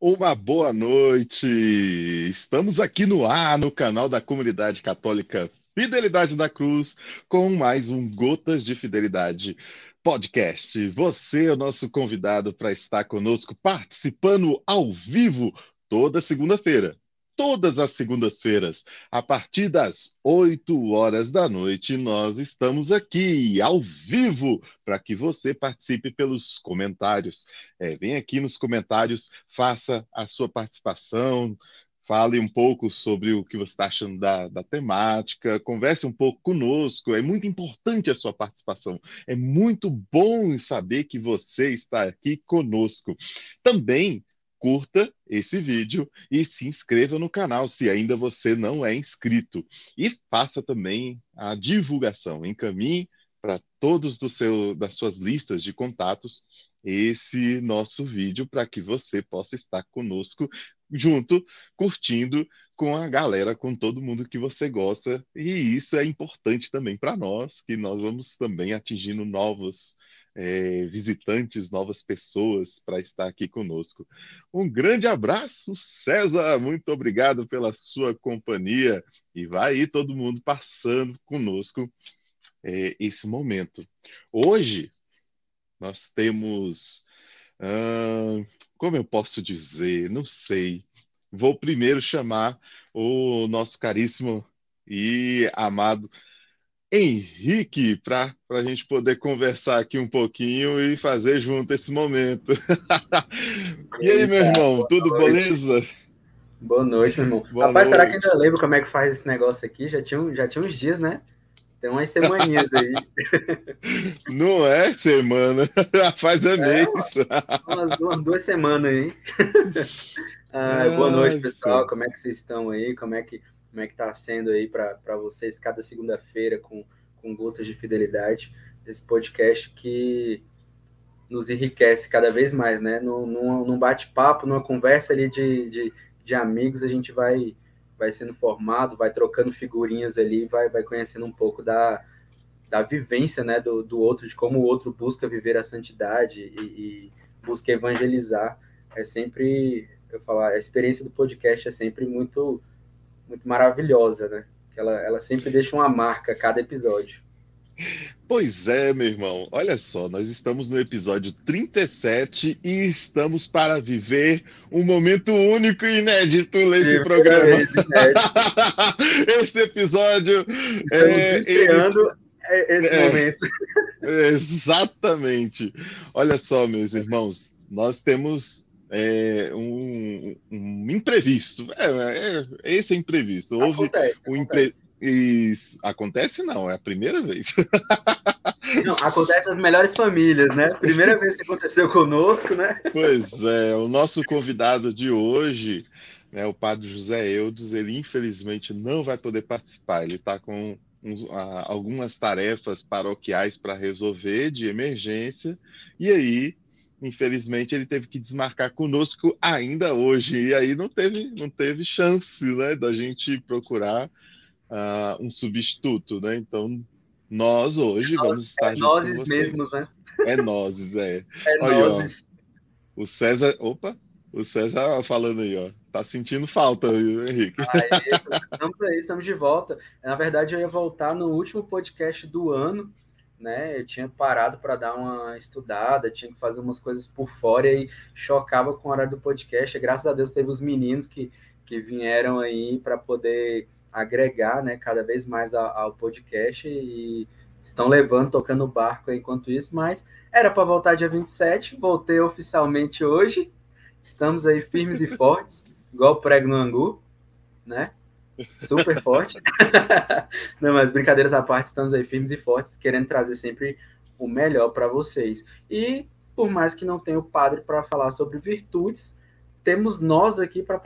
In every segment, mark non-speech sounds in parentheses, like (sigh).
Uma boa noite! Estamos aqui no ar, no canal da Comunidade Católica Fidelidade da Cruz, com mais um Gotas de Fidelidade podcast. Você é o nosso convidado para estar conosco participando ao vivo toda segunda-feira todas as segundas-feiras, a partir das 8 horas da noite, nós estamos aqui ao vivo para que você participe pelos comentários. É, vem aqui nos comentários, faça a sua participação, fale um pouco sobre o que você está achando da, da, temática, converse um pouco conosco. É muito importante a sua participação. É muito bom saber que você está aqui conosco. Também curta esse vídeo e se inscreva no canal se ainda você não é inscrito. E faça também a divulgação, encaminhe para todos do seu, das suas listas de contatos esse nosso vídeo para que você possa estar conosco junto, curtindo com a galera, com todo mundo que você gosta. E isso é importante também para nós, que nós vamos também atingindo novos é, visitantes, novas pessoas para estar aqui conosco. Um grande abraço, César, muito obrigado pela sua companhia e vai aí todo mundo passando conosco é, esse momento. Hoje nós temos, como eu posso dizer, não sei. Vou primeiro chamar o nosso caríssimo e amado Henrique para a gente poder conversar aqui um pouquinho e fazer junto esse momento. (laughs) e aí, meu irmão, tudo noite. beleza? Boa noite, meu irmão. Boa Rapaz, noite. será que ainda lembro como é que faz esse negócio aqui? Já tinha, já tinha uns dias, né? Tem umas semaninhas aí. (laughs) Não é semana, já faz a é, mês. (laughs) Umas, umas, duas semanas aí. ah, boa noite, pessoal. Como é que vocês estão aí? Como é que como é que está sendo aí para vocês cada segunda-feira com, com Gotas de Fidelidade, esse podcast que nos enriquece cada vez mais, né? Num, num bate-papo, numa conversa ali de, de, de, amigos, a gente vai, vai sendo formado, vai trocando figurinhas ali, vai, vai conhecendo um pouco da, da vivência né, do, do outro, de como o outro busca viver a santidade e, e busca evangelizar. É sempre, eu falar, a experiência do podcast é sempre muito muito maravilhosa, né? Ela, ela sempre deixa uma marca a cada episódio. Pois é, meu irmão. Olha só, nós estamos no episódio 37 e estamos para viver um momento único e inédito nesse Sim, programa. (laughs) Esse episódio. Estamos é, estreando ele... esse é, momento. Exatamente. Olha só, meus irmãos, nós temos é, um, um, imprevisto. É, é, esse é imprevisto. Houve acontece, um. Isso. Acontece não, é a primeira vez. (laughs) Não, acontece nas melhores famílias, né? Primeira vez que aconteceu conosco, né? Pois é, o nosso convidado de hoje, né, o padre José Eudes, ele infelizmente não vai poder participar. Ele está com uns, algumas tarefas paroquiais para resolver de emergência, e aí infelizmente ele teve que desmarcar conosco ainda hoje. E aí não teve não teve chance né da gente procurar uh, um substituto né? Então nós hoje é nós, vamos estar é nós mesmos né? É nós é, é nós o César opa o César falando aí ó tá sentindo falta Henrique? Ah, é estamos aí estamos de volta. Na verdade eu ia voltar no último podcast do ano né? Eu tinha parado para dar uma estudada, tinha que fazer umas coisas por fora e chocava com o horário do podcast. E, graças a Deus teve os meninos que, que vieram aí para poder agregar, né, cada vez mais ao, ao, podcast e estão levando, tocando o barco enquanto isso, mas era para voltar dia 27, voltei oficialmente hoje. Estamos aí firmes e fortes, igual prego no angu, né? Super forte. (laughs) Não, mas brincadeiras à parte, estamos aí firmes e fortes, querendo trazer sempre o melhor para vocês. E por mais que não tenha o padre para falar sobre virtudes, temos nós aqui para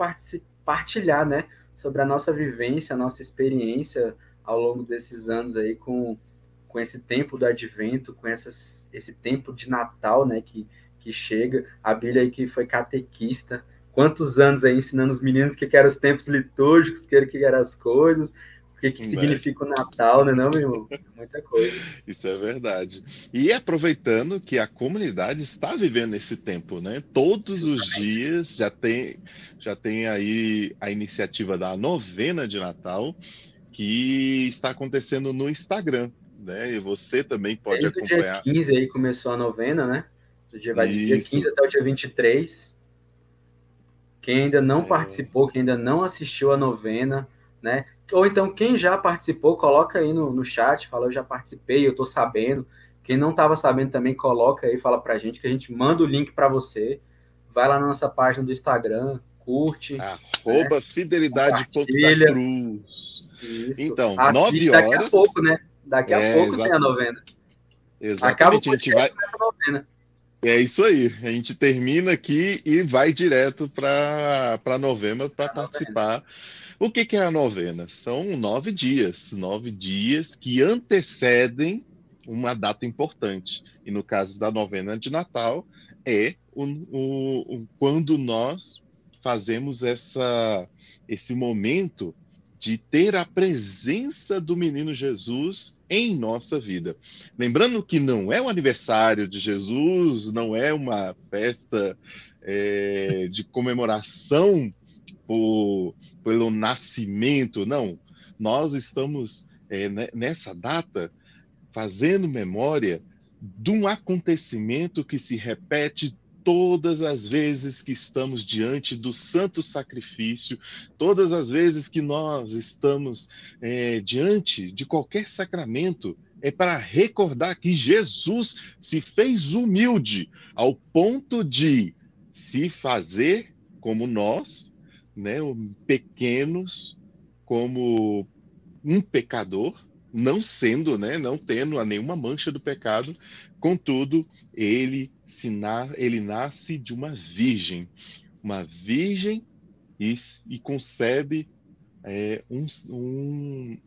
partilhar, né, sobre a nossa vivência, a nossa experiência ao longo desses anos aí com, com esse tempo do advento, com essas, esse tempo de Natal, né, que, que chega. A Bíblia aí que foi catequista, quantos anos aí ensinando os meninos que eram os tempos litúrgicos, que, que eram as coisas, que, que né? significa o Natal, né, não, meu irmão? (laughs) Muita coisa. Isso é verdade. E aproveitando que a comunidade está vivendo esse tempo, né? Todos Justamente. os dias já tem, já tem aí a iniciativa da novena de Natal, que está acontecendo no Instagram, né? E você também pode Desde acompanhar. O dia 15 aí começou a novena, né? Do dia, vai do dia 15 até o dia 23. Quem ainda não é... participou, quem ainda não assistiu a novena, né? Ou então, quem já participou, coloca aí no, no chat, fala, eu já participei, eu tô sabendo. Quem não estava sabendo também, coloca aí, fala pra gente, que a gente manda o link para você. Vai lá na nossa página do Instagram, curte. Arroba né? fidelidade cruz. Isso. Então, Assiste nove horas. Daqui a pouco, né? Daqui a é, pouco exatamente. tem a novena. Exatamente. Acaba o a gente vai. Novena. É isso aí. A gente termina aqui e vai direto para novembro para participar. Novena. O que, que é a novena? São nove dias, nove dias que antecedem uma data importante. E no caso da novena de Natal, é o, o, o, quando nós fazemos essa, esse momento de ter a presença do menino Jesus em nossa vida. Lembrando que não é o aniversário de Jesus, não é uma festa é, de comemoração por, pelo nascimento, não. Nós estamos é, nessa data fazendo memória de um acontecimento que se repete todas as vezes que estamos diante do santo sacrifício, todas as vezes que nós estamos é, diante de qualquer sacramento, é para recordar que Jesus se fez humilde ao ponto de se fazer como nós, né, pequenos como um pecador, não sendo, né, não tendo nenhuma mancha do pecado, contudo, ele se na, ele nasce de uma virgem, uma virgem e, e concebe é, um, um,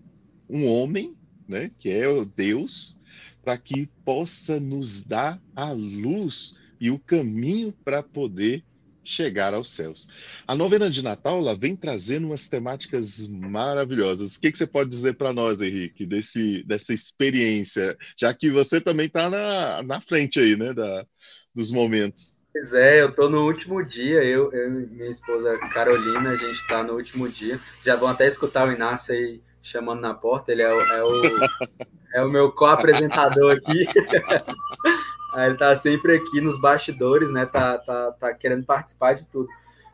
um homem, né, que é o Deus, para que possa nos dar a luz e o caminho para poder chegar aos céus. A novena de Natal ela vem trazendo umas temáticas maravilhosas. O que, que você pode dizer para nós, Henrique, desse, dessa experiência, já que você também está na, na frente aí, né, da, dos momentos. Pois é, eu estou no último dia, eu, eu e minha esposa Carolina, a gente está no último dia. Já vão até escutar o Inácio aí chamando na porta, ele é o, é o, (laughs) é o meu co-apresentador aqui. (laughs) Ele tá sempre aqui nos bastidores, né? Tá, tá, tá querendo participar de tudo.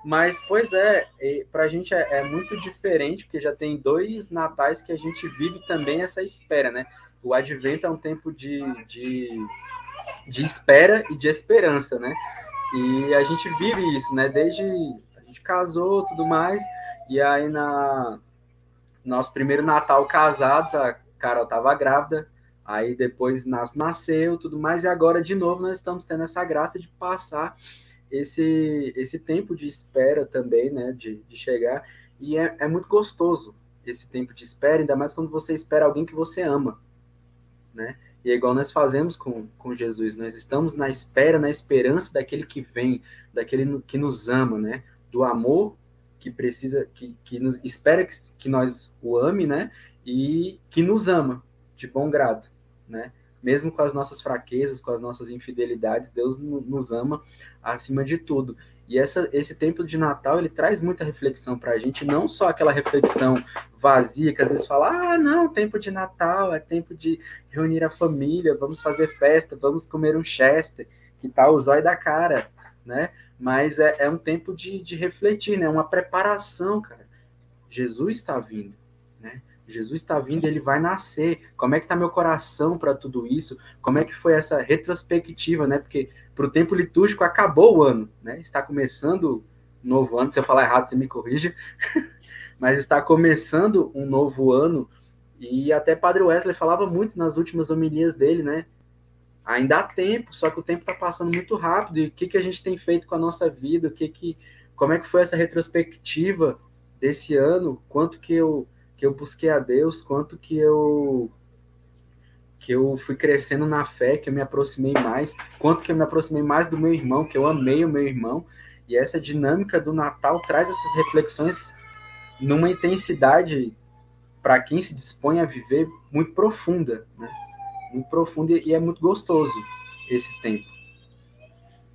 Mas, pois é, para a gente é, é, muito diferente, porque já tem dois natais que a gente vive também essa espera, né? O advento é um tempo de, de, de espera e de esperança, né? E a gente vive isso, né? Desde a gente casou tudo mais, e aí na nosso primeiro Natal casados, a Carol tava grávida, Aí depois nas, nasceu tudo mais, e agora de novo nós estamos tendo essa graça de passar esse, esse tempo de espera também, né? De, de chegar. E é, é muito gostoso esse tempo de espera, ainda mais quando você espera alguém que você ama, né? E é igual nós fazemos com, com Jesus, nós estamos na espera, na esperança daquele que vem, daquele que nos ama, né? Do amor que precisa, que, que nos espera que, que nós o ame, né? E que nos ama de bom grado né? Mesmo com as nossas fraquezas, com as nossas infidelidades, Deus nos ama acima de tudo. E essa, esse tempo de Natal, ele traz muita reflexão para a gente, não só aquela reflexão vazia, que às vezes fala, ah, não, tempo de Natal, é tempo de reunir a família, vamos fazer festa, vamos comer um Chester, que tá o zóio da cara, né? Mas é, é um tempo de, de refletir, né? Uma preparação, cara. Jesus está vindo? Jesus está vindo, ele vai nascer. Como é que está meu coração para tudo isso? Como é que foi essa retrospectiva, né? Porque para o tempo litúrgico acabou o ano, né? Está começando um novo ano. Se eu falar errado, você me corrija. (laughs) Mas está começando um novo ano e até Padre Wesley falava muito nas últimas homilias dele, né? Ainda há tempo, só que o tempo está passando muito rápido. E o que, que a gente tem feito com a nossa vida? O que que, como é que foi essa retrospectiva desse ano? Quanto que eu que eu busquei a Deus, quanto que eu que eu fui crescendo na fé, que eu me aproximei mais, quanto que eu me aproximei mais do meu irmão, que eu amei o meu irmão. E essa dinâmica do Natal traz essas reflexões numa intensidade para quem se dispõe a viver, muito profunda, né? Muito profunda e é muito gostoso esse tempo.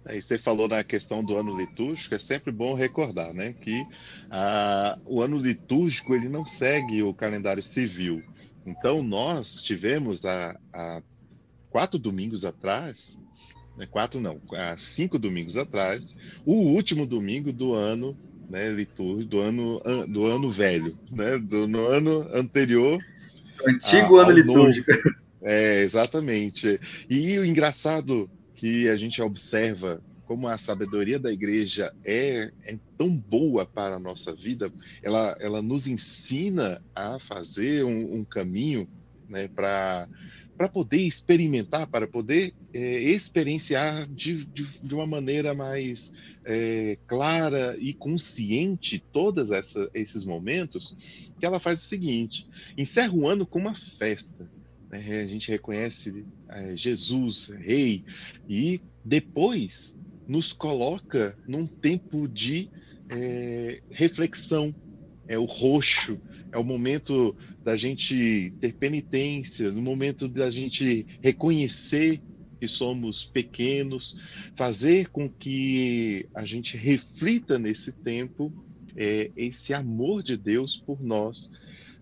Aí você falou na questão do ano litúrgico, é sempre bom recordar, né, que ah, o ano litúrgico ele não segue o calendário civil. Então nós tivemos há, há quatro domingos atrás, né, quatro não, há cinco domingos atrás, o último domingo do ano né, litúrgico, do ano do ano velho, né, do no ano anterior. Antigo a, ano litúrgico. Novo. É, exatamente. E o engraçado que a gente observa como a sabedoria da igreja é, é tão boa para a nossa vida, ela, ela nos ensina a fazer um, um caminho né, para para poder experimentar, para poder é, experienciar de, de, de, uma maneira mais é, clara e consciente todos esses momentos, que ela faz o seguinte: encerra o ano com uma festa. Né? A gente reconhece é, Jesus, Rei, e depois nos coloca num tempo de é, reflexão. É o roxo, é o momento da gente ter penitência, no momento da gente reconhecer que somos pequenos, fazer com que a gente reflita nesse tempo é, esse amor de Deus por nós.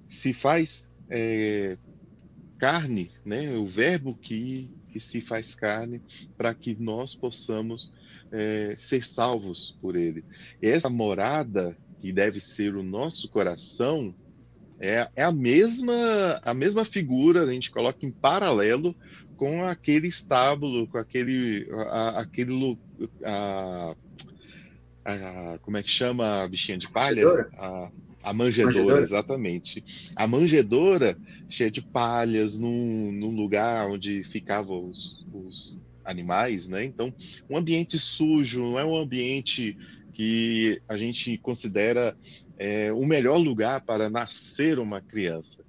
Se faz é, carne, né? O verbo que, que se faz carne para que nós possamos é, ser salvos por Ele. Essa morada que deve ser o nosso coração é, é a mesma a mesma figura a gente coloca em paralelo com aquele estábulo, com aquele a, aquele a, a, como é que chama a bichinha de palha? A, a manjedora, manjedora, exatamente. A manjedora cheia de palhas, num, num lugar onde ficavam os, os, animais, né? Então, um ambiente sujo não é um ambiente que a gente considera é, o melhor lugar para nascer uma criança.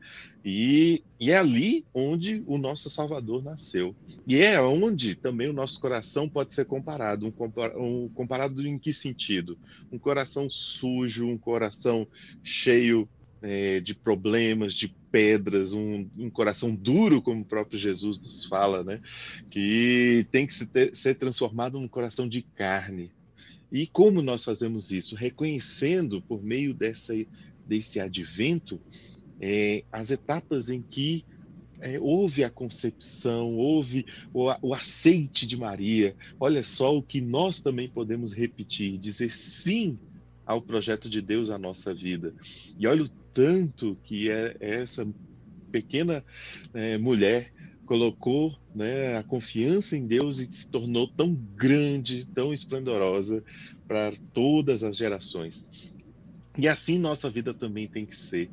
E, e, é ali onde o nosso Salvador nasceu. E é onde também o nosso coração pode ser comparado. Um, um, comparado em que sentido? Um coração sujo, um coração cheio é, de problemas, de pedras, um, um, coração duro, como o próprio Jesus nos fala, né? que tem que se ter, ser transformado num coração de carne. E como nós fazemos isso? Reconhecendo, por meio dessa, desse advento, é, as etapas em que é, houve a concepção, houve o, o, aceite de Maria. Olha só o que nós também podemos repetir, dizer sim ao projeto de Deus à nossa vida. E olha o tanto que é, essa pequena é, mulher colocou né, a confiança em Deus e se tornou tão grande, tão esplendorosa para todas as gerações. E assim nossa vida também tem que ser.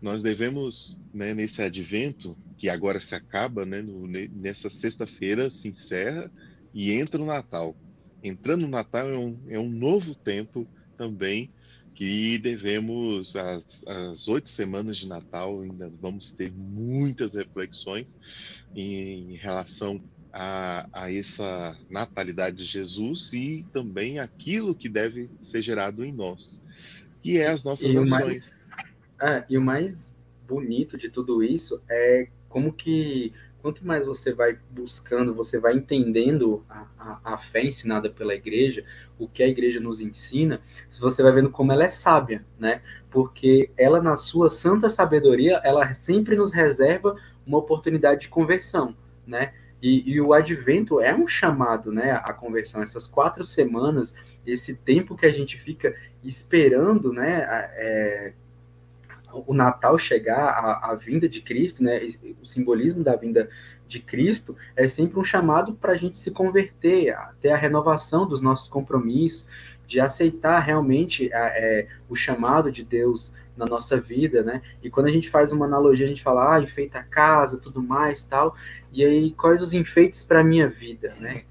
Nós devemos, né, nesse advento, que agora se acaba, né, no, nessa sexta-feira se encerra e entra o Natal. Entrando no Natal é um, é um novo tempo também que devemos, as, as oito semanas de Natal, ainda vamos ter muitas reflexões em, em relação a, a, essa natalidade de Jesus e também aquilo que deve ser gerado em nós, que é as nossas e ações. Mais, é, e o mais bonito de tudo isso é como que quanto mais você vai buscando, você vai entendendo a, a, a, fé ensinada pela igreja, o que a igreja nos ensina, você vai vendo como ela é sábia, né? Porque ela, na sua santa sabedoria, ela sempre nos reserva uma oportunidade de conversão, né? E, e o advento é um chamado, né? A conversão, essas quatro semanas, esse tempo que a gente fica esperando, né? É, o Natal chegar, a, a, vinda de Cristo, né, o simbolismo da vinda de Cristo é sempre um chamado para a gente se converter, a ter a renovação dos nossos compromissos, de aceitar realmente a, é, o chamado de Deus na nossa vida, né? E quando a gente faz uma analogia, a gente fala, ah, enfeita a casa, tudo mais, tal. E aí, quais os enfeites para a minha vida, né?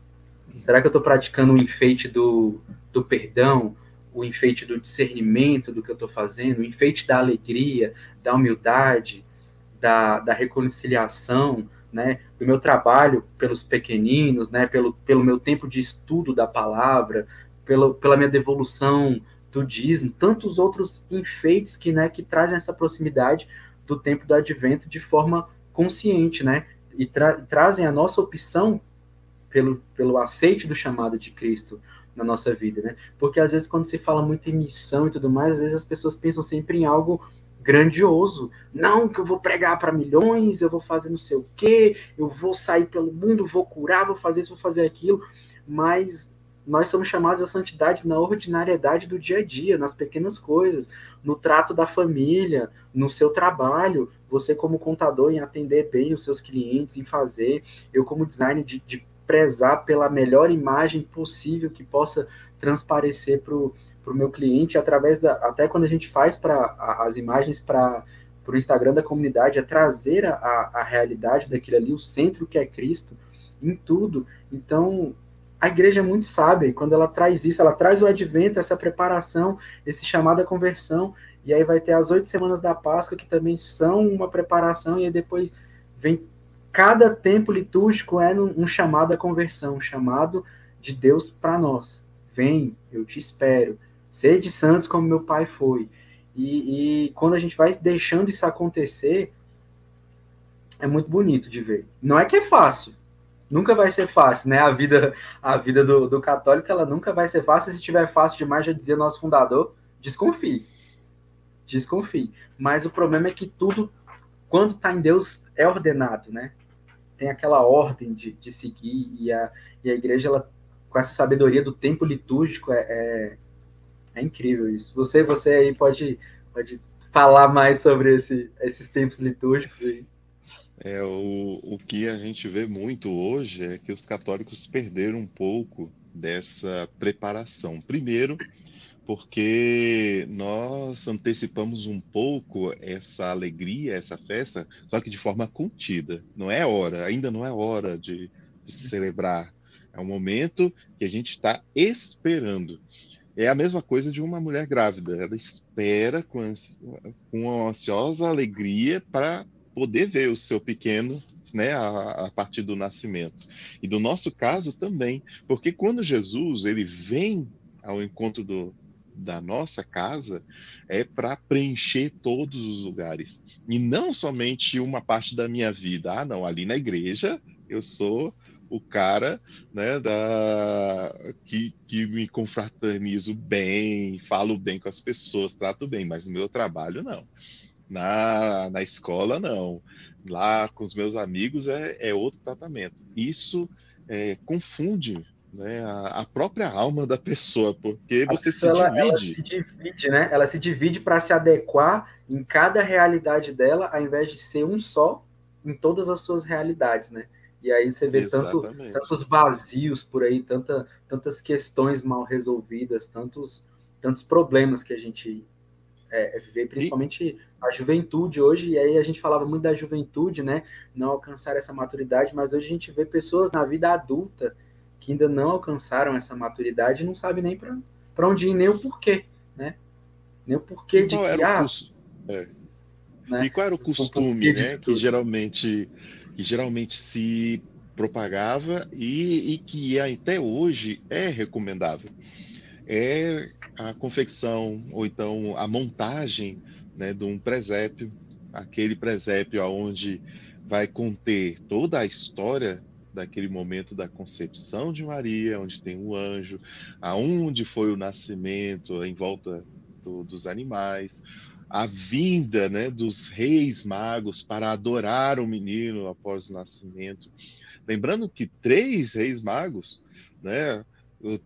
Será que eu estou praticando o enfeite do, do perdão, o enfeite do discernimento do que eu estou fazendo, o enfeite da alegria, da humildade, da, da reconciliação, né, do meu trabalho pelos pequeninos, né, pelo, pelo meu tempo de estudo da palavra, pelo, pela minha devolução do dízimo, tantos outros enfeites que, né, que trazem essa proximidade do tempo do advento de forma consciente, né? E tra trazem a nossa opção pelo, pelo aceite do chamado de Cristo na nossa vida, né? Porque às vezes quando se fala muito em missão e tudo mais, às vezes as pessoas pensam sempre em algo grandioso. Não, que eu vou pregar para milhões, eu vou fazer não sei o quê, eu vou sair pelo mundo, vou curar, vou fazer isso, vou fazer aquilo. Mas nós somos chamados à santidade na ordinariedade do dia a dia, nas pequenas coisas, no trato da família, no seu trabalho, você como contador em atender bem os seus clientes, em fazer, eu como designer de, de prezar pela melhor imagem possível que possa transparecer para o meu cliente, através da. Até quando a gente faz para as imagens para o Instagram da comunidade, é trazer a, a realidade daquilo ali, o centro que é Cristo, em tudo. Então, a igreja é muito sábia, e quando ela traz isso, ela traz o advento, essa preparação, esse chamado à conversão, e aí vai ter as oito semanas da Páscoa, que também são uma preparação, e aí depois vem cada tempo litúrgico é um chamado à conversão, um chamado de Deus para nós. Vem, eu te espero. Sede santos como meu pai foi. E, e, quando a gente vai deixando isso acontecer, é muito bonito de ver. Não é que é fácil. Nunca vai ser fácil, né? A vida, a vida do, do católico, ela nunca vai ser fácil. Se tiver fácil demais, já dizia nosso fundador, desconfie. Desconfie. Mas o problema é que tudo, quando está em Deus, é ordenado, né? Tem aquela ordem de, de seguir, e a, e a igreja, ela, com essa sabedoria do tempo litúrgico, é, é, é incrível isso. Você, você aí pode, pode falar mais sobre esse, esses tempos litúrgicos aí. É, o, o que a gente vê muito hoje é que os católicos perderam um pouco dessa preparação. Primeiro, porque nós antecipamos um pouco essa alegria, essa festa, só que de forma contida. Não é hora, ainda não é hora de, de celebrar. É um momento que a gente está esperando. É a mesma coisa de uma mulher grávida. Ela espera com, com uma ansiosa alegria para poder ver o seu pequeno né, a, a, partir do nascimento. E do nosso caso também, porque quando Jesus ele vem ao encontro do, da nossa casa é para preencher todos os lugares. E não somente uma parte da minha vida. Ah, não, ali na igreja eu sou o cara né, da, que, que me confraternizo bem, falo bem com as pessoas, trato bem, mas no meu trabalho não. Na, na escola não. Lá com os meus amigos é, é outro tratamento. Isso é, confunde né, a, a, própria alma da pessoa, porque a você se ela, divide. Ela se divide, né? Ela se divide para se adequar em cada realidade dela, ao invés de ser um só em todas as suas realidades, né? E aí você vê tanto, tantos vazios por aí, tanta, tantas questões mal resolvidas, tantos, tantos problemas que a gente é, vê, principalmente e... a juventude hoje, e aí a gente falava muito da juventude, né? Não alcançar essa maturidade, mas hoje a gente vê pessoas na vida adulta que ainda não alcançaram essa maturidade e não sabem nem para onde ir, nem o porquê, né? Nem o porquê de que, ah, é. né? E qual era o costume, né? Que geralmente, que geralmente se propagava e, e que até hoje é recomendável. É a confecção ou então a montagem né, de um presépio, aquele presépio onde vai conter toda a história daquele momento da concepção de Maria, onde tem um anjo, aonde foi o nascimento em volta do, dos animais, a vinda né, dos reis magos para adorar o menino após o nascimento. Lembrando que três reis magos, né,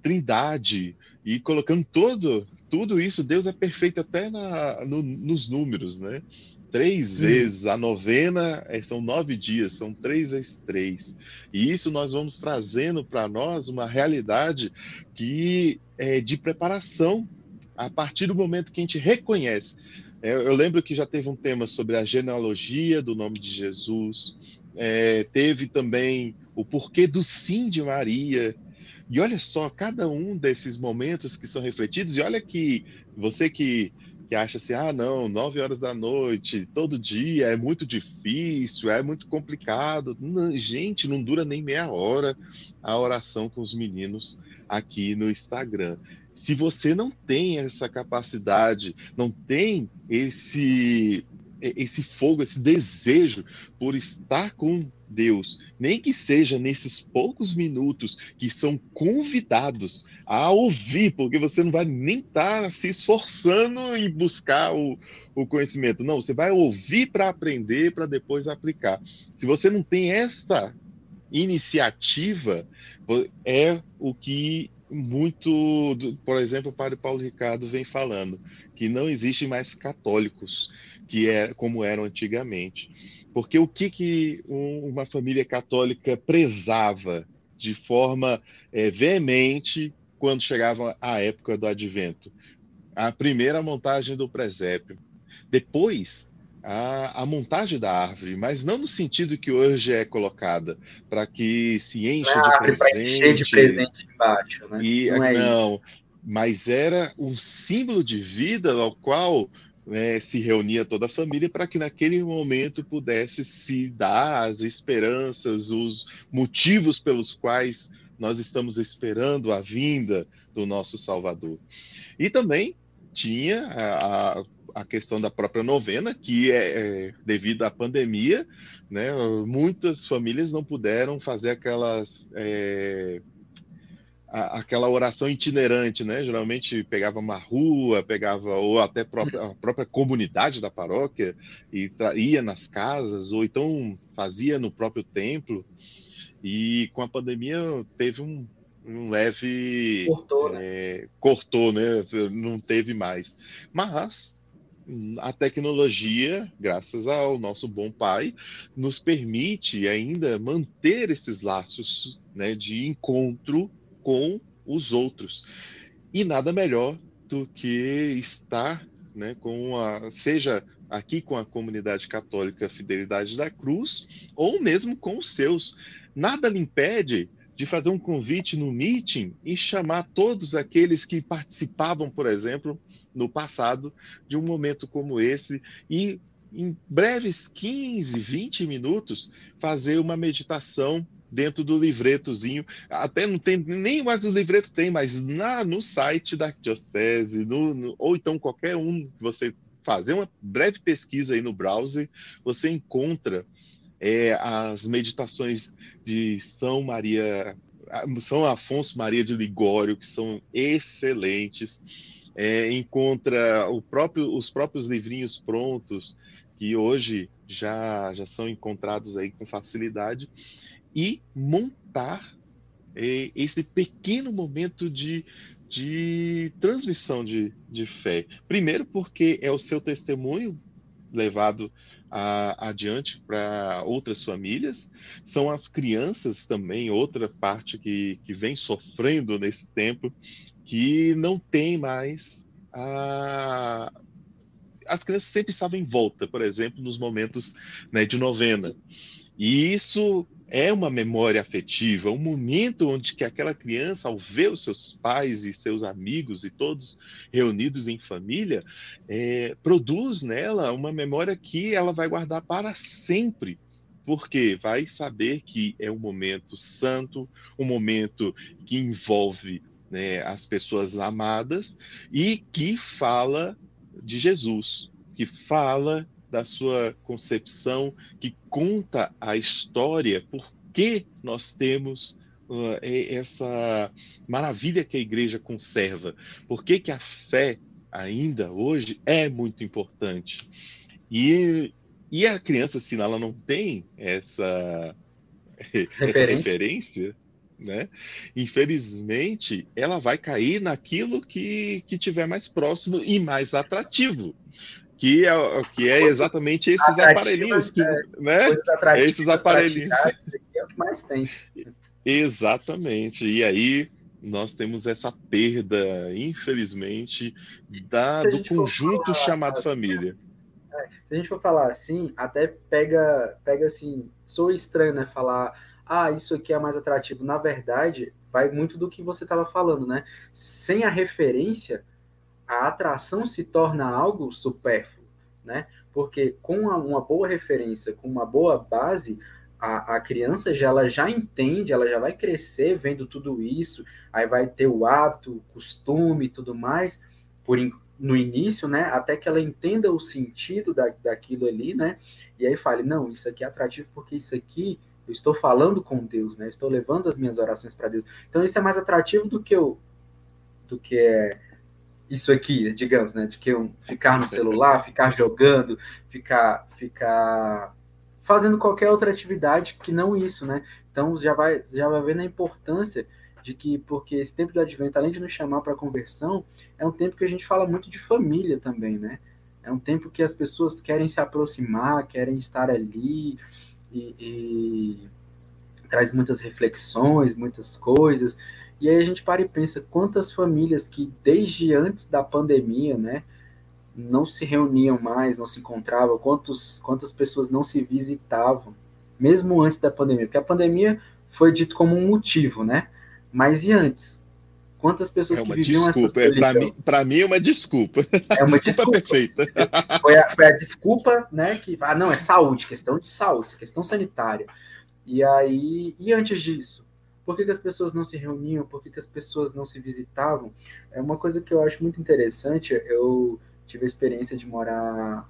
trindade, e colocando todo, tudo isso, Deus é perfeito até na, no, nos números, né? Três hum. vezes a novena, é, são nove dias, são três vezes três. E isso nós vamos trazendo para nós uma realidade que é de preparação a partir do momento que a gente reconhece. É, eu lembro que já teve um tema sobre a genealogia do nome de Jesus, é, teve também o porquê do sim de Maria. E olha só, cada um desses momentos que são refletidos, e olha que você que que acha assim, ah, não, nove horas da noite, todo dia, é muito difícil, é muito complicado. Não, gente, não dura nem meia hora a oração com os meninos aqui no Instagram. Se você não tem essa capacidade, não tem esse esse fogo, esse desejo por estar com Deus, nem que seja nesses poucos minutos que são convidados a ouvir, porque você não vai nem estar tá se esforçando em buscar o, o conhecimento. Não, você vai ouvir para aprender, para depois aplicar. Se você não tem essa iniciativa, é o que muito, por exemplo, o padre Paulo Ricardo vem falando, que não existem mais católicos, que é como eram antigamente. Porque o que, que uma família católica prezava de forma é, veemente quando chegava a época do advento? A primeira montagem do presépio. Depois, a, a, montagem da árvore, mas não no sentido que hoje é colocada, para que se encha ah, de presentes. de presente embaixo, né? E, não, é não mas era um símbolo de vida ao qual né, se reunia toda a família para que naquele momento pudesse se dar as esperanças, os motivos pelos quais nós estamos esperando a vinda do nosso Salvador. E também tinha a, a questão da própria novena, que é, é devido à pandemia, né, muitas famílias não puderam fazer aquelas é, a, aquela oração itinerante, né? Geralmente pegava uma rua, pegava ou até própria, a própria comunidade da paróquia e ia nas casas, ou então fazia no próprio templo. E com a pandemia teve um, um leve cortou, né? É, cortou, né? Não teve mais. Mas a tecnologia, graças ao nosso bom pai, nos permite ainda manter esses laços né, de encontro com os outros. E nada melhor do que estar né, com a, seja aqui com a comunidade católica Fidelidade da Cruz, ou mesmo com os seus. Nada lhe impede de fazer um convite no meeting e chamar todos aqueles que participavam, por exemplo, no passado, de um momento como esse, e em breves 15, 20 minutos, fazer uma meditação dentro do livretozinho. Até não tem nem mais o livreto tem, mas na, no site da diocese, no, no, ou então qualquer um que você fazer uma breve pesquisa aí no browser, você encontra é, as meditações de São Maria, São Afonso Maria de Ligório, que são excelentes. É, encontra próprio, os próprios livrinhos prontos, que hoje já, já são encontrados aí com facilidade e montar é, esse pequeno momento de, de transmissão de, de fé. Primeiro, porque é o seu testemunho levado a, adiante para outras famílias, são as crianças também, outra parte que, que vem sofrendo nesse tempo, que não tem mais a. As crianças sempre estavam em volta, por exemplo, nos momentos né, de novena. E isso é uma memória afetiva, um momento onde que aquela criança, ao ver os seus pais e seus amigos e todos reunidos em família, é, produz nela uma memória que ela vai guardar para sempre, porque vai saber que é um momento santo, um momento que envolve né, as pessoas amadas e que fala de Jesus, que fala da sua concepção, que conta a história, por que nós temos uh, essa maravilha que a igreja conserva, por que, que a fé ainda hoje é muito importante. E, e a criança, se ela não tem essa, (laughs) referência. essa referência, né? Infelizmente, ela vai cair naquilo que, que tiver mais próximo e mais atrativo que é, que é exatamente esses aparelhinhos, que, né? É esses aparelhinhos. É o que mais tem. Exatamente. E aí nós temos essa perda, infelizmente, da, do conjunto falar, chamado assim, família. É, se a gente for falar assim, até pega, pega assim, sou estranho, né? Falar, ah, isso aqui é mais atrativo. Na verdade, vai muito do que você estava falando, né? Sem a referência, a atração se torna algo supérfluo, né? Porque com uma, boa referência, com uma boa base, a, a, criança já, ela já entende, ela já vai crescer vendo tudo isso, aí vai ter o hábito, o costume e tudo mais, por no início, né, até que ela entenda o sentido da, daquilo ali, né, e aí fale, não, isso aqui é atrativo porque isso aqui eu estou falando com Deus, né, eu estou levando as minhas orações para Deus. Então isso é mais atrativo do que o do que é isso aqui, digamos, né, de que eu ficar no celular, ficar jogando, ficar ficar fazendo qualquer outra atividade que não isso, né? Então já vai já vai vendo a importância de que, porque esse tempo do advento, além de nos chamar para conversão, é um tempo que a gente fala muito de família também, né? É um tempo que as pessoas querem se aproximar, querem estar ali e, e traz muitas reflexões, muitas coisas. E aí a gente para e pensa quantas famílias que desde antes da pandemia, né, não se reuniam mais, não se encontravam, quantos, quantas pessoas não se visitavam, mesmo antes da pandemia, porque a pandemia foi dito como um motivo, né? Mas e antes? Quantas pessoas é que viviam desculpa. essa Para mim, mim é uma desculpa. É uma (laughs) desculpa, desculpa. perfeita. (laughs) Foi a, foi a, desculpa, né? Que ah, não é saúde, questão de saúde, questão sanitária. E aí, e antes disso, por que, que as pessoas não se reuniam? Por que, que as pessoas não se visitavam? É uma coisa que eu acho muito interessante. Eu tive a experiência de morar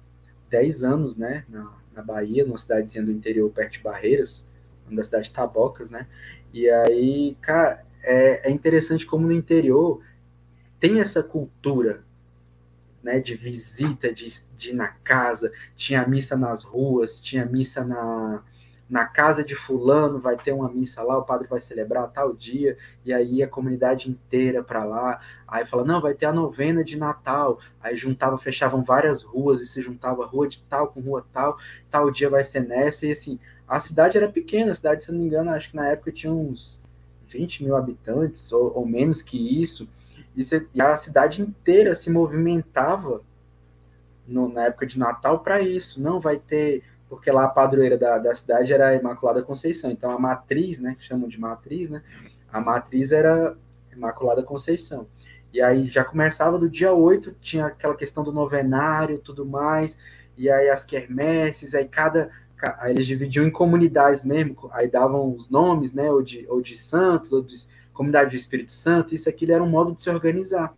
10 anos, né, na, na Bahia, numa cidadezinha do interior perto de Barreiras, da cidade de Tabocas, né? E aí, cara, é, é interessante como no interior tem essa cultura né, de visita, de, de ir na casa, tinha missa nas ruas, tinha missa na, na casa de fulano, vai ter uma missa lá, o padre vai celebrar tal dia, e aí a comunidade inteira para lá, aí fala, não, vai ter a novena de Natal, aí juntava, fechavam várias ruas, e se juntava rua de tal com rua tal, tal dia vai ser nessa, e assim, a cidade era pequena, a cidade, se não me engano, acho que na época tinha uns 20 mil habitantes, ou, ou menos que isso, e, a cidade inteira se movimentava no, na época de Natal para isso. Não vai ter, porque lá a padroeira da, da cidade era a Imaculada Conceição, então a matriz, né, que chamam de matriz, né, a matriz era Imaculada Conceição. E aí já começava do dia 8, tinha aquela questão do novenário, tudo mais, e aí as quermesses, aí cada Aí eles dividiam em comunidades mesmo, aí davam os nomes, né, ou de, ou de santos, ou de comunidade do Espírito Santo, isso aqui era um modo de se organizar.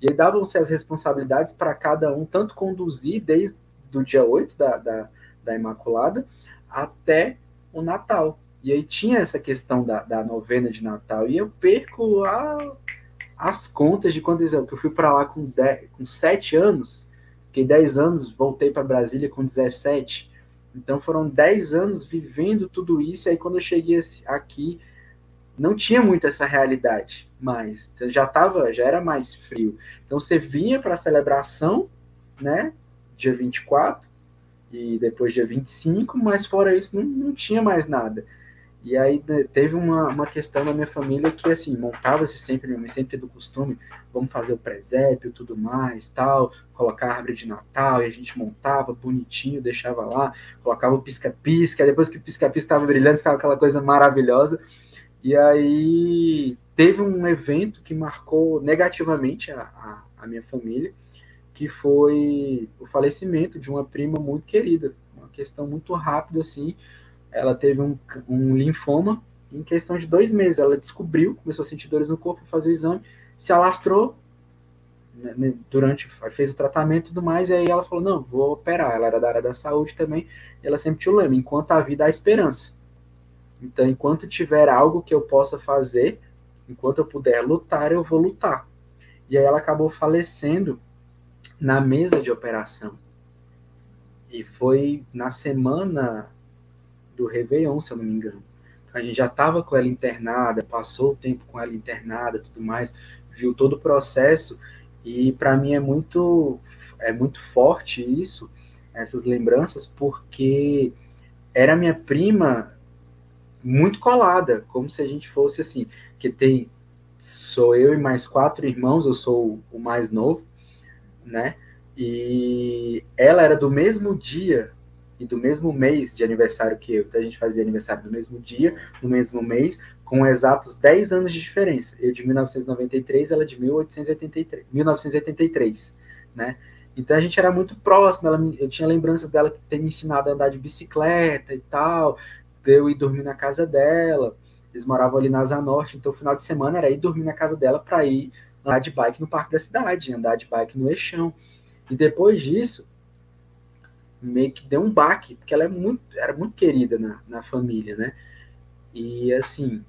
E aí davam-se as responsabilidades para cada um, tanto conduzir desde o dia 8 da, da, da Imaculada até o Natal. E aí tinha essa questão da, da novena de Natal. E eu perco a, as contas de quando eu, que eu fui para lá com, 10, com 7 anos, fiquei 10 anos, voltei para Brasília com 17. Então foram 10 anos vivendo tudo isso, e aí quando eu cheguei aqui, não tinha muito essa realidade, mas já tava, já era mais frio. Então você vinha para a celebração, né, dia 24 e depois dia 25, mas fora isso não, não tinha mais nada. E aí né, teve uma, uma questão na minha família que, assim, montava-se sempre, minha mãe sempre do costume, vamos fazer o presépio tudo mais, tal, colocar a árvore de Natal, e a gente montava bonitinho, deixava lá, colocava o pisca-pisca, depois que o pisca-pisca estava brilhando, ficava aquela coisa maravilhosa. E aí teve um evento que marcou negativamente a, a, a minha família, que foi o falecimento de uma prima muito querida, uma questão muito rápida, assim, ela teve um, um linfoma em questão de dois meses. Ela descobriu, começou a sentir dores no corpo, fazer o exame, se alastrou né, né, durante, fez o tratamento e tudo mais, e aí ela falou, não, vou operar. Ela era da área da saúde também, ela sempre tinha o lema, enquanto a vida há esperança. Então, enquanto tiver algo que eu possa fazer, enquanto eu puder lutar, eu vou lutar. E aí ela acabou falecendo na mesa de operação. E foi na semana do Réveillon, se eu não me engano. A gente já estava com ela internada, passou o tempo com ela internada, tudo mais, viu todo o processo e para mim é muito é muito forte isso, essas lembranças, porque era minha prima muito colada, como se a gente fosse assim, que tem sou eu e mais quatro irmãos, eu sou o mais novo, né? E ela era do mesmo dia e do mesmo mês de aniversário que eu. Então a gente fazia aniversário no mesmo dia, no mesmo mês, com exatos 10 anos de diferença. Eu de 1993, ela de 1883, 1983, né? Então a gente era muito próximo, ela, eu tinha lembranças dela que ter me ensinado a andar de bicicleta e tal, de eu ir dormir na casa dela. Eles moravam ali na Asa Norte, então o final de semana era ir dormir na casa dela para ir andar de bike no parque da cidade, andar de bike no eixão. E depois disso, meio que deu um baque, porque ela é muito, era muito querida na, na família, né? E assim,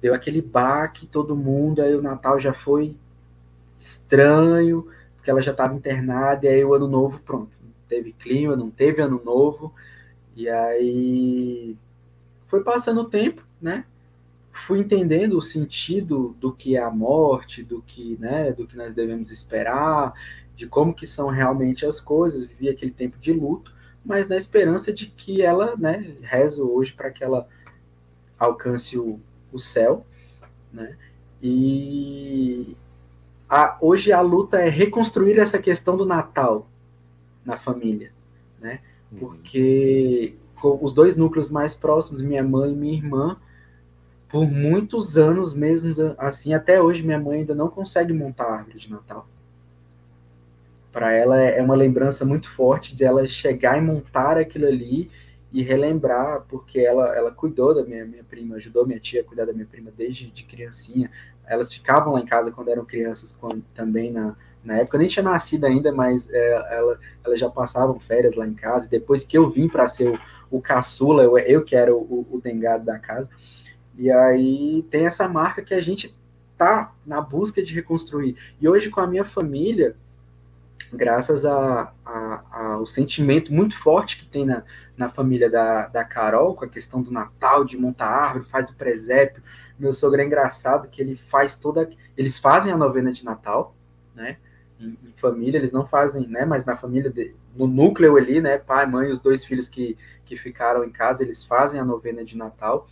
deu aquele baque, todo mundo, aí o Natal já foi estranho, porque ela já estava internada, e aí o ano novo, pronto, não teve clima, não teve ano novo, e aí foi passando o tempo, né? Fui entendendo o sentido do que é a morte, do que, né, do que nós devemos esperar, de como que são realmente as coisas, vivi aquele tempo de luto, mas na esperança de que ela, né, rezo hoje para que ela alcance o, o céu, né, e a, hoje a luta é reconstruir essa questão do Natal na família, né, uhum. porque os dois núcleos mais próximos, minha mãe e minha irmã, por muitos anos mesmo assim, até hoje minha mãe ainda não consegue montar a árvore de Natal para ela é uma lembrança muito forte de ela chegar e montar aquilo ali e relembrar, porque ela, ela cuidou da minha, minha prima, ajudou minha tia a cuidar da minha prima desde de criancinha. Elas ficavam lá em casa quando eram crianças, quando, também na, na época. Eu nem tinha nascido ainda, mas é, ela, elas já passavam férias lá em casa. Depois que eu vim para ser o, o caçula, eu, eu que era o, o dengado da casa. E aí tem essa marca que a gente tá na busca de reconstruir. E hoje com a minha família, graças a, a, ao sentimento muito forte que tem na, na família da, da Carol, com a questão do Natal, de montar árvore, faz o presépio. Meu sogro é engraçado que ele faz toda. Eles fazem a novena de Natal, né? Em, em família, eles não fazem, né? Mas na família, de, no núcleo ali, né? Pai, mãe, os dois filhos que, que ficaram em casa, eles fazem a novena de Natal.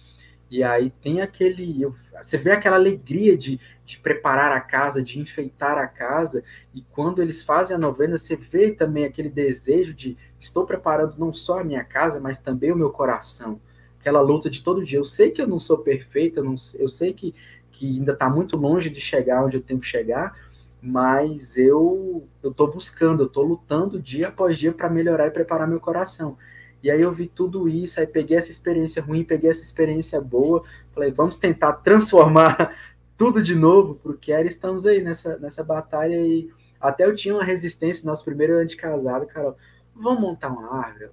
E aí tem aquele. Você vê aquela alegria de, de preparar a casa, de enfeitar a casa, e quando eles fazem a novena, você vê também aquele desejo de estou preparando não só a minha casa, mas também o meu coração. Aquela luta de todo dia. Eu sei que eu não sou perfeita, eu, não, eu sei que, que ainda está muito longe de chegar onde eu tenho que chegar, mas eu estou buscando, eu estou lutando dia após dia para melhorar e preparar meu coração. E aí eu vi tudo isso, aí peguei essa experiência ruim, peguei essa experiência boa, falei, vamos tentar transformar (laughs) tudo de novo pro Quero. Estamos aí nessa, nessa batalha e até eu tinha uma resistência no nosso primeiro ano de casado, cara. Vamos montar uma árvore?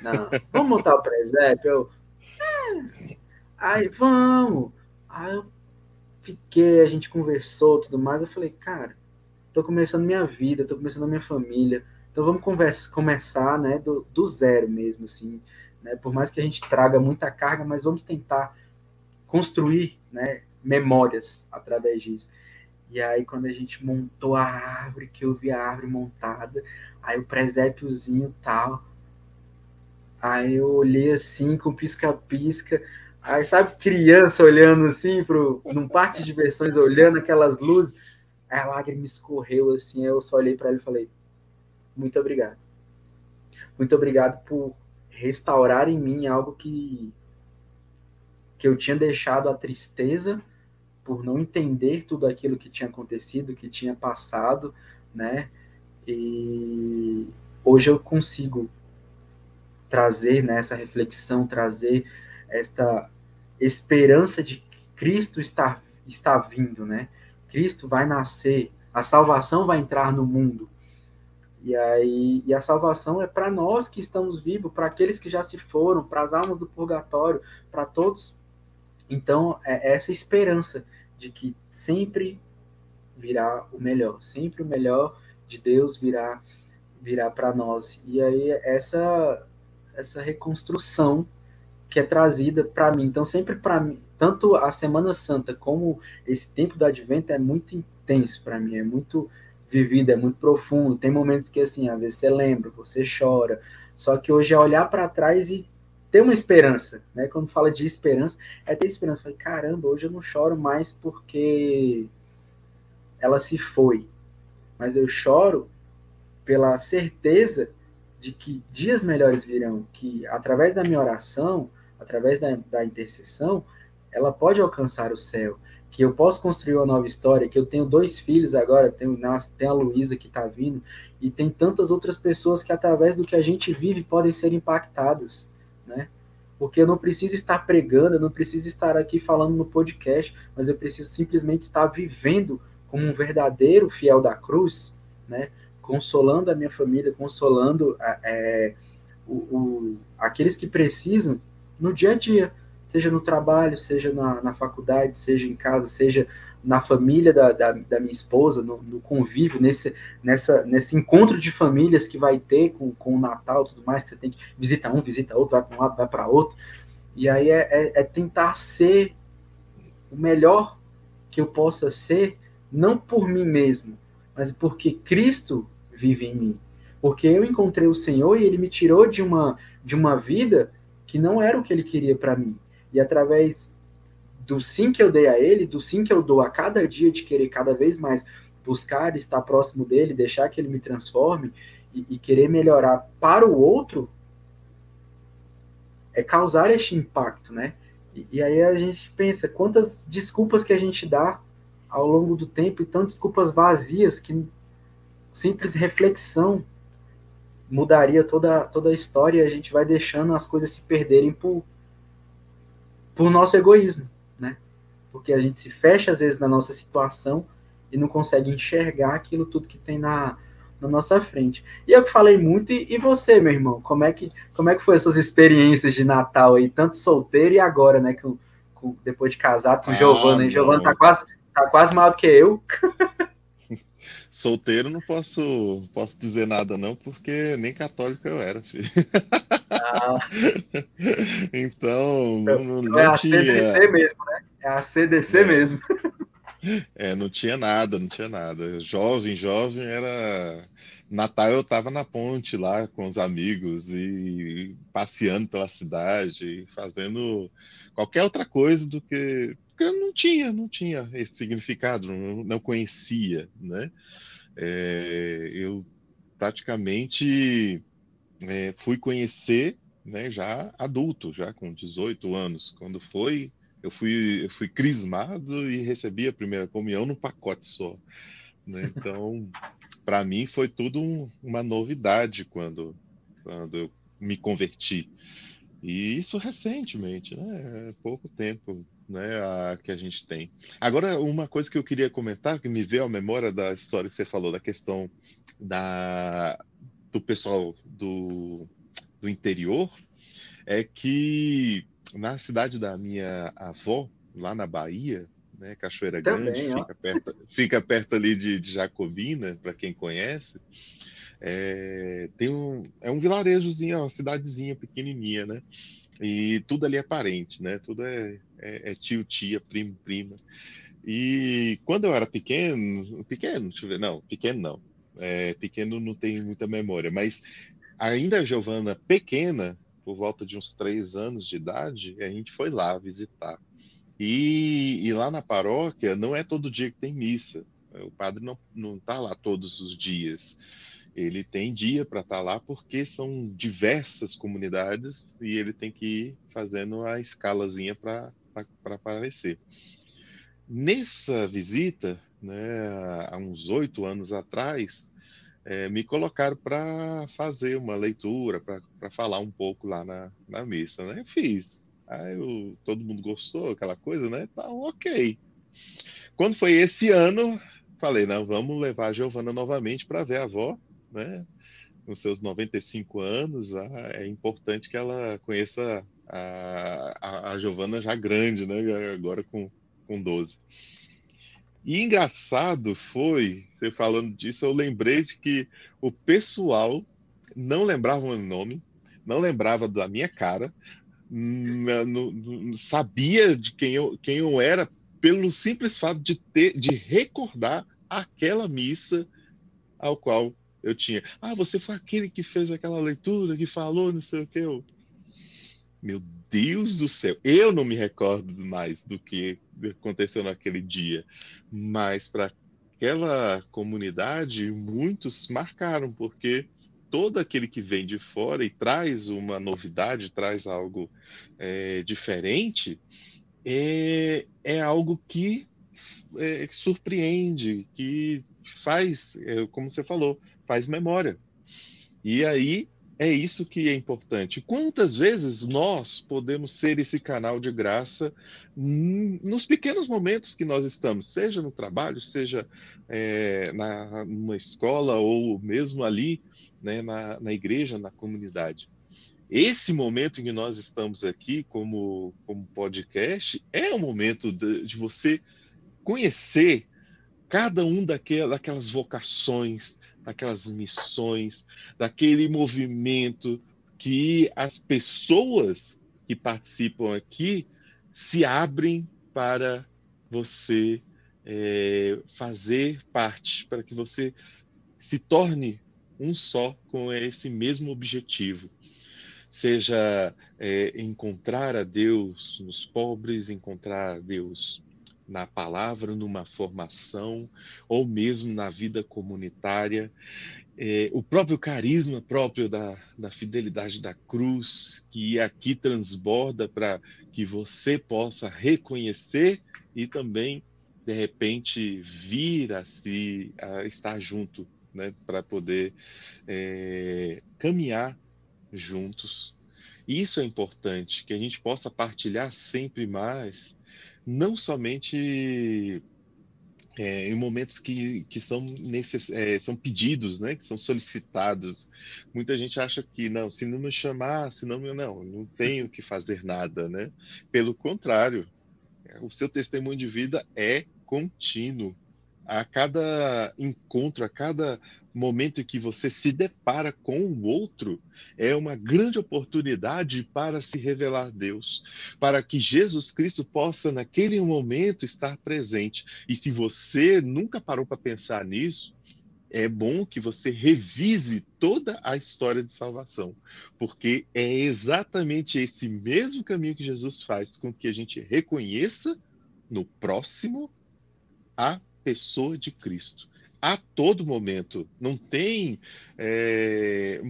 Não. (laughs) Vamos montar o presépio? Eu, é. Aí, vamos. Aí eu fiquei, a gente conversou tudo mais. Eu falei, cara, tô começando minha vida, tô começando a minha família então vamos conversa, começar né, do, do zero mesmo, assim, né, por mais que a gente traga muita carga, mas vamos tentar construir né, memórias através disso. E aí, quando a gente montou a árvore, que eu vi a árvore montada, aí o presépiozinho tal, aí eu olhei assim, com pisca-pisca, aí sabe, criança olhando assim, pro, num parque de diversões, olhando aquelas luzes, aí a lágrima escorreu assim, eu só olhei para ele e falei, muito obrigado. Muito obrigado por restaurar em mim algo que que eu tinha deixado a tristeza por não entender tudo aquilo que tinha acontecido, que tinha passado, né? E hoje eu consigo trazer né, reflexão, trazer esta esperança de que Cristo está, está vindo, né? Cristo vai nascer, a salvação vai entrar no mundo. E aí, e a salvação é para nós que estamos vivos, para aqueles que já se foram, para as almas do purgatório, para todos. Então, é essa esperança de que sempre virá o melhor, sempre o melhor de Deus virá virá para nós. E aí essa essa reconstrução que é trazida para mim. Então, sempre para mim, tanto a Semana Santa como esse tempo do Advento é muito intenso para mim, é muito vivido, é muito profundo. Tem momentos que, assim, às vezes você lembra, você chora. Só que hoje é olhar para trás e ter uma esperança, né? Quando fala de esperança, é ter esperança. Falei, caramba, hoje eu não choro mais porque ela se foi. Mas eu choro pela certeza de que dias melhores virão, que através da minha oração, através da, da intercessão, ela pode alcançar o céu que eu posso construir uma nova história, que eu tenho dois filhos agora, tem o Inácio, tem a Luísa que está vindo, e tem tantas outras pessoas que através do que a gente vive podem ser impactadas, né? Porque eu não preciso estar pregando, eu não preciso estar aqui falando no podcast, mas eu preciso simplesmente estar vivendo como um verdadeiro fiel da cruz, né? Consolando a minha família, consolando é, o, o, aqueles que precisam no dia a dia, seja no trabalho, seja na, na faculdade, seja em casa, seja na família da, da, da minha esposa, no, no, convívio, nesse, nessa, nesse encontro de famílias que vai ter com, com o Natal tudo mais, que você tem que visita um, visita outro, vai para um lado, vai para outro. E aí é, é, é, tentar ser o melhor que eu possa ser, não por mim mesmo, mas porque Cristo vive em mim. Porque eu encontrei o Senhor e ele me tirou de uma, de uma vida que não era o que ele queria para mim. E através do sim que eu dei a ele, do sim que eu dou a cada dia de querer cada vez mais buscar estar próximo dele, deixar que ele me transforme e, e querer melhorar para o outro, é causar este impacto, né? E, e, aí a gente pensa quantas desculpas que a gente dá ao longo do tempo, então desculpas vazias que simples reflexão mudaria toda, toda a história e a gente vai deixando as coisas se perderem por, por nosso egoísmo porque a gente se fecha às vezes na nossa situação e não consegue enxergar aquilo tudo que tem na, na nossa frente. E eu que falei muito, e, e, você, meu irmão, como é que como é que foi as suas experiências de Natal aí, tanto solteiro e agora, né, com, com depois de casado com ah, Giovana, hein? Giovana tá quase tá quase maior do que eu. (laughs) Solteiro não posso posso dizer nada não, porque nem católico eu era, filho. Ah. (laughs) então, não, não, não é a tinha... CDC mesmo, né? É a CDC é. mesmo. (laughs) É, não tinha nada, não tinha nada. Jovem, jovem era. Natal eu estava na ponte lá com os amigos e passeando pela cidade, fazendo qualquer outra coisa do que. Eu não tinha, não tinha esse significado, não, não conhecia, né? É, eu praticamente é, fui conhecer né, já adulto, já com 18 anos, quando foi eu fui, eu fui crismado e recebi a primeira comunhão num pacote só. Né? Então, (laughs) para mim foi tudo um, uma novidade quando, quando eu me converti. E isso recentemente, né? É pouco tempo né, a, que a gente tem. Agora, uma coisa que eu queria comentar, que me veio à memória da história que você falou, da questão da, do pessoal do, do interior, é que na cidade da minha avó, lá na Bahia, né, Cachoeira Também, Grande, fica perto, fica perto, ali de, de Jacobina, para quem conhece. É, tem um, é um vilarejozinho, uma cidadezinha pequenininha, né? E tudo ali é parente, né? Tudo é, é, é tio, tia, primo, prima. E quando eu era pequeno, pequeno, deixa eu ver, não, pequeno não, é, pequeno não tem muita memória, mas ainda a Giovana pequena, por volta de uns três anos de idade, a gente foi lá visitar. E, e lá na paróquia não é todo dia que tem missa. O padre não não está lá todos os dias. Ele tem dia para estar tá lá porque são diversas comunidades e ele tem que ir fazendo a escalazinha para aparecer. Nessa visita, né, há uns oito anos atrás, é, me colocaram para fazer uma leitura, para falar um pouco lá na, na missa, né? Eu fiz. Aí eu, todo mundo gostou, aquela coisa, né? Tá ok. Quando foi esse ano, falei, não, vamos levar a Giovana novamente para ver a avó, né? Com seus 95 anos, ah, é importante que ela conheça a, a, a Giovana já grande, né? Agora com, com 12. E engraçado foi, você falando disso, eu lembrei de que o pessoal não lembrava o nome, não lembrava da minha cara, não, sabia de quem eu, quem eu era pelo simples fato de ter, de recordar aquela missa ao qual eu tinha. Ah, você foi aquele que fez aquela leitura, que falou, não sei o que. Eu... Meu Deus do céu, eu não me recordo mais do que aconteceu naquele dia, mas para aquela comunidade, muitos marcaram, porque todo aquele que vem de fora e traz uma novidade, traz algo é, diferente, é, é algo que é, surpreende, que faz, é, como você falou, faz memória. E aí é isso que é importante. Quantas vezes nós podemos ser esse canal de graça nos pequenos momentos que nós estamos, seja no trabalho, seja é, na, numa escola ou mesmo ali né, na, na igreja, na comunidade. Esse momento em que nós estamos aqui como, como podcast é o momento de, de você conhecer cada um daquelas, daquelas vocações, daquelas missões, daquele movimento que as pessoas que participam aqui se abrem para você é, fazer parte, para que você se torne um só com esse mesmo objetivo. Seja é, encontrar a Deus nos pobres, encontrar a Deus na palavra, numa formação, ou mesmo na vida comunitária. É, o próprio carisma próprio da, da fidelidade da cruz, que aqui transborda para que você possa reconhecer e também, de repente, vir a, se, a estar junto, né, para poder é, caminhar juntos. Isso é importante, que a gente possa partilhar sempre mais não somente é, em momentos que, que são, necess... É, são pedidos, né, que são solicitados. Muita gente acha que não, se não me chamar, se não, não, não tenho que fazer nada, né? Pelo contrário, o seu testemunho de vida é contínuo. A cada encontro, a cada momento em que você se depara com o outro, é uma grande oportunidade para se revelar Deus, para que Jesus Cristo possa, naquele momento, estar presente. E se você nunca parou para pensar nisso, é bom que você revise toda a história de salvação, porque é exatamente esse mesmo caminho que Jesus faz com que a gente reconheça no próximo a pessoa de Cristo a todo momento. Não tem é,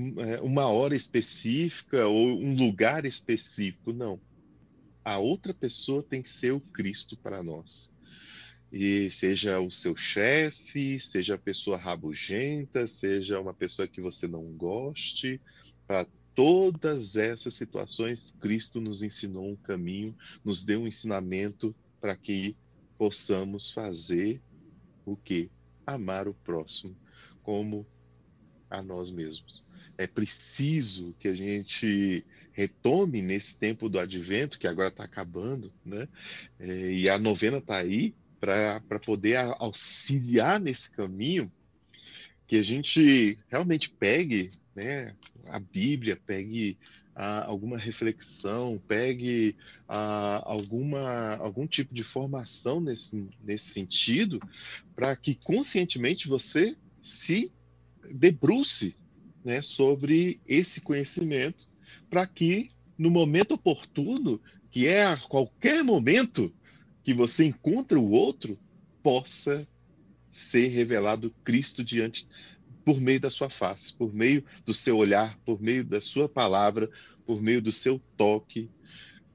uma hora específica ou um lugar específico, não. A outra pessoa tem que ser o Cristo para nós. E seja o seu chefe, seja a pessoa rabugenta, seja uma pessoa que você não goste, para todas essas situações, Cristo nos ensinou um caminho, nos deu um ensinamento para que possamos fazer o que? Amar o próximo como a nós mesmos. É preciso que a gente retome nesse tempo do advento, que agora está acabando, né? É, e a novena está aí para poder auxiliar nesse caminho, que a gente realmente pegue né, a Bíblia, pegue alguma reflexão, pegue alguma, algum tipo de formação nesse, nesse sentido, para que conscientemente você se debruce né, sobre esse conhecimento, para que no momento oportuno, que é a qualquer momento que você encontra o outro, possa ser revelado Cristo diante por meio da sua face, por meio do seu olhar, por meio da sua palavra, por meio do seu toque,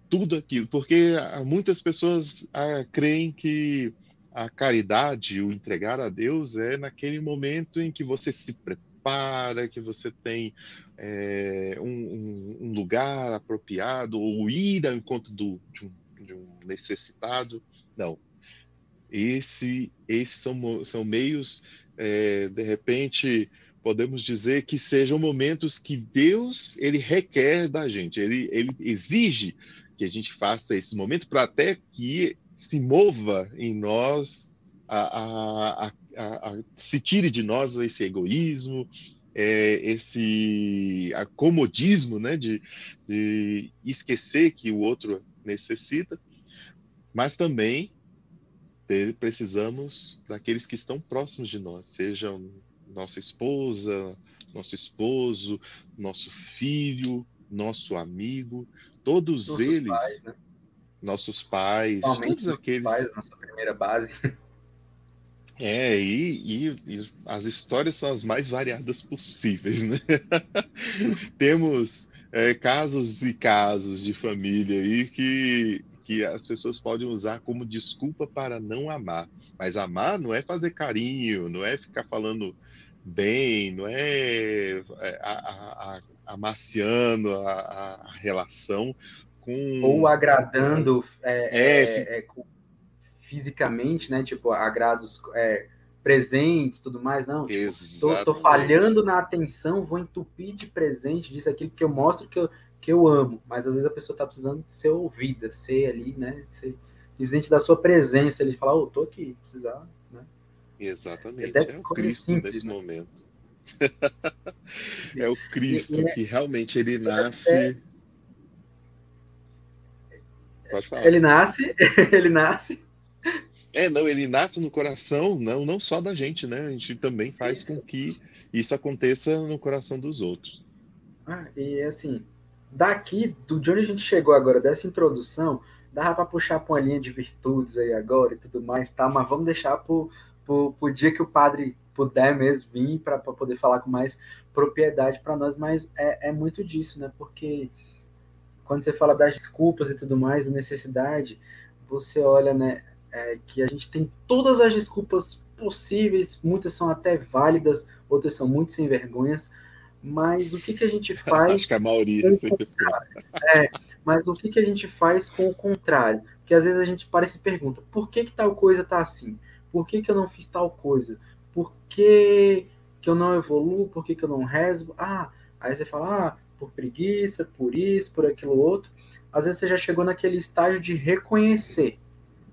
tudo aquilo. Porque muitas pessoas ah, creem que a caridade, o entregar a Deus, é naquele momento em que você se prepara, que você tem é, um, um, lugar apropriado, ou ir ao encontro do, de, um, de um necessitado. Não. Esse, esses são, são meios é, de repente podemos dizer que sejam momentos que Deus ele requer da gente, ele, ele exige que a gente faça esse momento para até que se mova em nós, a, a, a, se tire de nós esse egoísmo, é, esse acomodismo né, de, de esquecer que o outro necessita, mas também precisamos daqueles que estão próximos de nós, sejam nossa esposa, nosso esposo, nosso filho, nosso amigo, todos nossos eles, pais, né? nossos pais, todos aqueles. Pais, nossa primeira base. (laughs) É, e, e, e, as histórias são as mais variadas possíveis, né? (laughs) Temos é, casos e casos de família aí que que as pessoas podem usar como desculpa para não amar. Mas amar não é fazer carinho, não é ficar falando bem, não é, é a, a, amaciando a, a relação com. Ou agradando é, é, é, é fisicamente, né? Tipo, agrados é, presentes tudo mais. Não, tipo, tô, tô, falhando na atenção, vou entupir de presente disso, aquilo que eu mostro que eu, que eu amo. Mas às vezes a pessoa tá precisando ser ouvida, ser ali, né? Ser simplesmente da sua presença, ele falar, oh, tô aqui, precisar, né? Exatamente, é, é o Cristo simples, nesse né? momento. (laughs) é o Cristo e, que realmente ele nasce. É... Pode falar. Ele nasce, (laughs) ele nasce. É, não, ele nasce no coração, não, não só da gente, né? A gente também faz isso. com que isso aconteça no coração dos outros. Ah, e assim, daqui, do de onde a gente chegou agora, dessa introdução, dava para puxar para uma linha de virtudes aí agora e tudo mais, tá? Mas vamos deixar pro, pro dia que o padre puder mesmo vir para poder falar com mais propriedade para nós, mas é, é muito disso, né? Porque quando você fala das desculpas e tudo mais, da necessidade, você olha, né, é, que a gente tem todas as desculpas possíveis, muitas são até válidas, outras são muito sem vergonhas, mas o que, que a gente (laughs) faz? Acho que a maioria sempre é, mas o que, que a gente faz com o contrário? Porque às vezes a gente para e se pergunta, por que, que tal coisa está assim? Por que, que eu não fiz tal coisa? Por que, que eu não evoluo? Por que, que eu não rezo? Ah, aí você fala, ah, por preguiça, por isso, por aquilo outro. Às vezes você já chegou naquele estágio de reconhecer.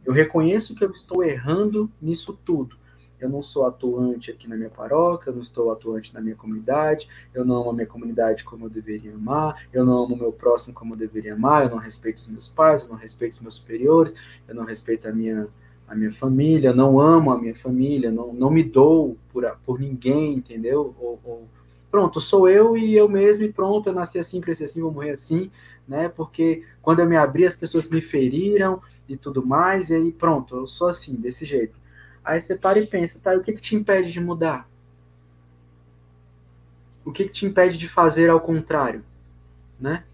Eu reconheço que eu estou errando nisso tudo eu não sou atuante aqui na minha paróquia, eu não estou atuante na minha comunidade, eu não amo a minha comunidade como eu deveria amar, eu não amo o meu próximo como eu deveria amar, eu não respeito os meus pais, eu não respeito os meus superiores, eu não respeito a minha, a minha família, não amo a minha família, não, não me dou por, por ninguém, entendeu? Ou, ou, pronto, sou eu e eu mesmo e pronto, eu nasci assim, cresci assim, vou morrer assim, né? Porque quando eu me abri, as pessoas me feriram e tudo mais, e aí pronto, eu sou assim, desse jeito. Aí você para e pensa, tá, e o que, que te impede de mudar? O que, que te impede de fazer ao contrário? Né?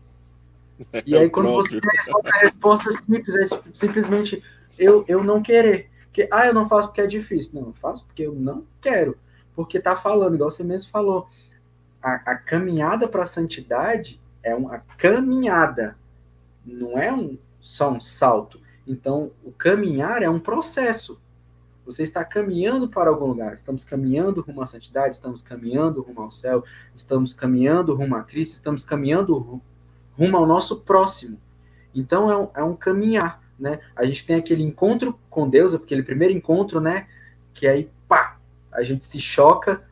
(laughs) E aí, quando você responde a resposta simples, é simplesmente eu, eu não querer. Porque, ah, eu não faço porque é difícil. Não, eu faço porque eu não quero. Porque tá falando, igual você mesmo falou, a, a caminhada para a santidade é uma caminhada, não é um, só um salto. Então, o caminhar é um processo. Você está caminhando para algum lugar. Estamos caminhando rumo à santidade, estamos caminhando rumo ao céu, estamos caminhando rumo a Cristo, estamos caminhando rumo ao nosso próximo. Então é um, é um caminhar, né? A gente tem aquele encontro com Deus, aquele primeiro encontro, né? Que aí, pá, a gente se choca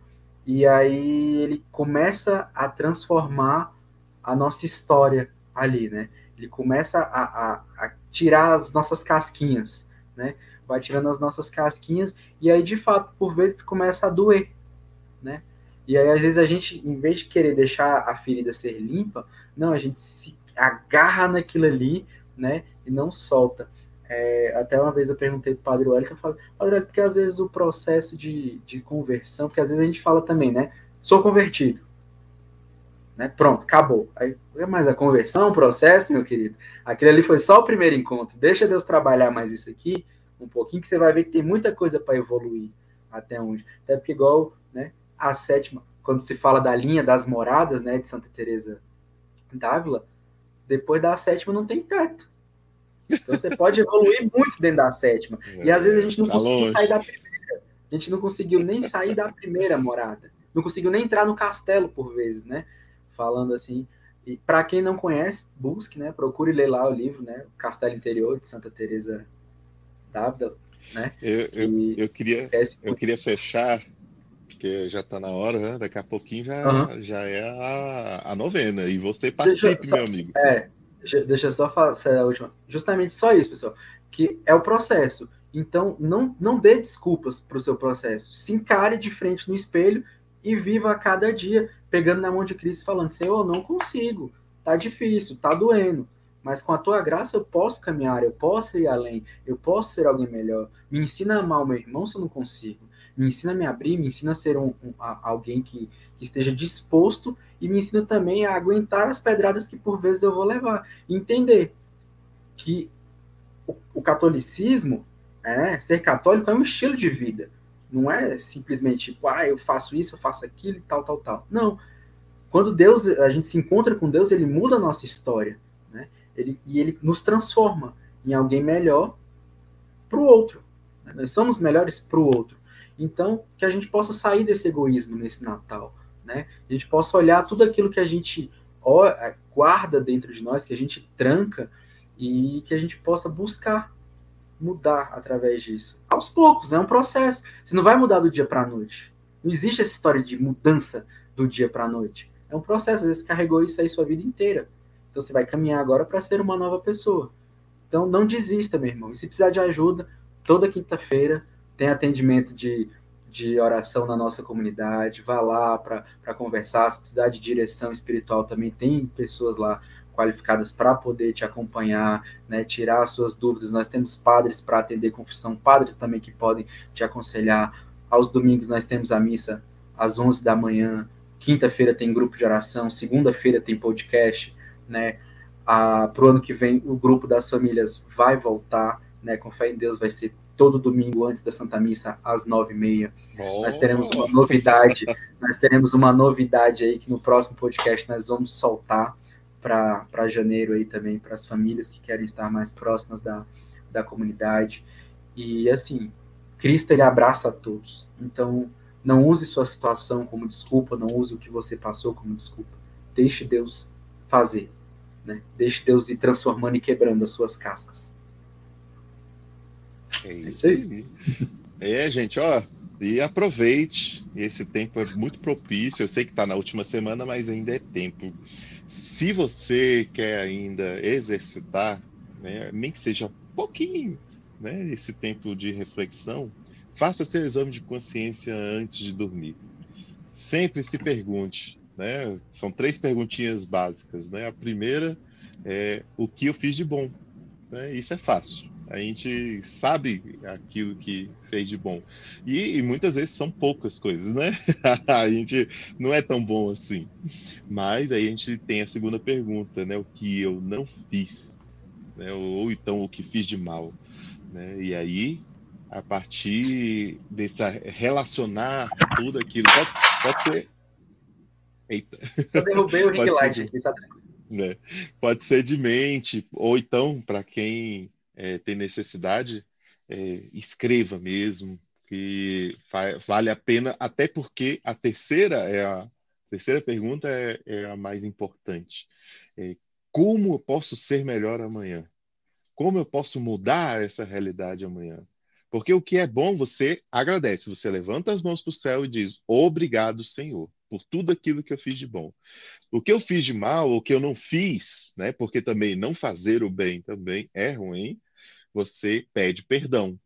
e aí ele começa a transformar a nossa história ali, né? Ele começa a, a, a tirar as nossas casquinhas, né? Vai tirando as nossas casquinhas, e aí, de fato, por vezes começa a doer, né? E aí, às vezes, a gente, em vez de querer deixar a ferida ser limpa, não, a gente se agarra naquilo ali, né? E não solta. É, até uma vez eu perguntei pro Padre Wellington, eu falei, Padre porque às vezes o processo de, de conversão, porque às vezes a gente fala também, né? Sou convertido. Né? Pronto, acabou. Aí, mas a conversão, o processo, meu querido, aquele ali foi só o primeiro encontro. Deixa Deus trabalhar mais isso aqui, um pouquinho, que você vai ver que tem muita coisa para evoluir até onde. Até porque, igual né, a sétima, quando se fala da linha das moradas né, de Santa Teresa d'Ávila, depois da sétima não tem teto. Então você pode evoluir muito dentro da sétima. É, e às vezes a gente não tá conseguiu longe. sair da primeira. A gente não conseguiu nem sair da primeira morada. Não conseguiu nem entrar no castelo, por vezes, né? Falando assim. E para quem não conhece, busque, né? Procure ler lá o livro, né? O Castelo Interior de Santa Teresa Dávila, né? Eu, eu, eu queria, eu queria fechar, porque já está na hora, né? Daqui a pouquinho já, uhum. já é a, a novena. E você participe, meu amigo. É, deixa, eu só falar a última. Justamente só isso, pessoal. Que é o processo. Então, não, não dê desculpas para o seu processo. Se encare de frente no espelho e viva a cada dia, pegando na mão de Cristo, falando: Senhor, não consigo, tá difícil, tá doendo mas com a tua graça eu posso caminhar, eu posso ir além, eu posso ser alguém melhor. Me ensina a amar o meu irmão se eu não consigo. Me ensina a me abrir, me ensina a ser um, um, a, alguém que, que, esteja disposto e me ensina também a aguentar as pedradas que por vezes eu vou levar. Entender que o, o catolicismo, é, ser católico é um estilo de vida. Não é simplesmente, tipo, ah, eu faço isso, eu faço aquilo e tal, tal, tal. Não. quando Deus, a gente se encontra com Deus, ele muda a nossa história? Ele, e ele nos transforma em alguém melhor para o outro. Né? Nós somos melhores para o outro. Então, que a gente possa sair desse egoísmo nesse Natal, né? A gente possa olhar tudo aquilo que a gente guarda dentro de nós, que a gente tranca e que a gente possa buscar mudar através disso. Aos poucos, é um processo. Você não vai mudar do dia para a noite. Não existe essa história de mudança do dia para a noite. É um processo, às vezes carregou isso aí sua vida inteira. Então você vai caminhar agora para ser uma nova pessoa. Então não desista, meu irmão. E se precisar de ajuda, toda quinta-feira tem atendimento de, de oração na nossa comunidade. Vá lá para conversar. Se precisar de direção espiritual também, tem pessoas lá qualificadas para poder te acompanhar, né, tirar as suas dúvidas. Nós temos padres para atender confissão, padres também que podem te aconselhar. Aos domingos nós temos a missa às 11 da manhã, quinta-feira tem grupo de oração, segunda-feira tem podcast, né? Para o ano que vem o grupo das famílias vai voltar, né? Com fé em Deus vai ser todo domingo antes da Santa Missa às nove e meia. Nós teremos uma novidade, (laughs) nós teremos uma novidade aí que no próximo podcast nós vamos soltar para janeiro aí também, para as famílias que querem estar mais próximas da, da comunidade. E assim, Cristo ele abraça a todos. Então, não use sua situação como desculpa, não use o que você passou como desculpa. Deixe Deus fazer. Né? Deixe Deus ir transformando e quebrando as suas cascas. É, é isso aí. É, gente, ó, e aproveite. Esse tempo é muito propício. Eu sei que está na última semana, mas ainda é tempo. Se você quer ainda exercitar, né, nem que seja pouquinho, né, esse tempo de reflexão, faça seu exame de consciência antes de dormir. Sempre se pergunte, né? São três perguntinhas básicas, né? A primeira é o que eu fiz de bom, né? Isso é fácil a gente sabe aquilo que fez de bom. E, e, muitas vezes são poucas coisas, né? (laughs) a gente não é tão bom assim. Mas aí a gente tem a segunda pergunta, né? O que eu não fiz, né? ou, então o que fiz de mal. Né? E aí, a partir desse relacionar tudo aquilo, pode, pode ser. Eita. Só derrubei o (laughs) ring light aqui, tá tranquilo. Né? Pode ser de mente, ou então, para quem é, tem necessidade, é, escreva mesmo, que vale a pena, até porque a terceira é a, a terceira pergunta é, é, a mais importante. É, como eu posso ser melhor amanhã? Como eu posso mudar essa realidade amanhã? Porque o que é bom, você agradece, você levanta as mãos para o céu e diz: Obrigado, Senhor, por tudo aquilo que eu fiz de bom. O que eu fiz de mal, o que eu não fiz, né? Porque também não fazer o bem também é ruim. Você pede perdão.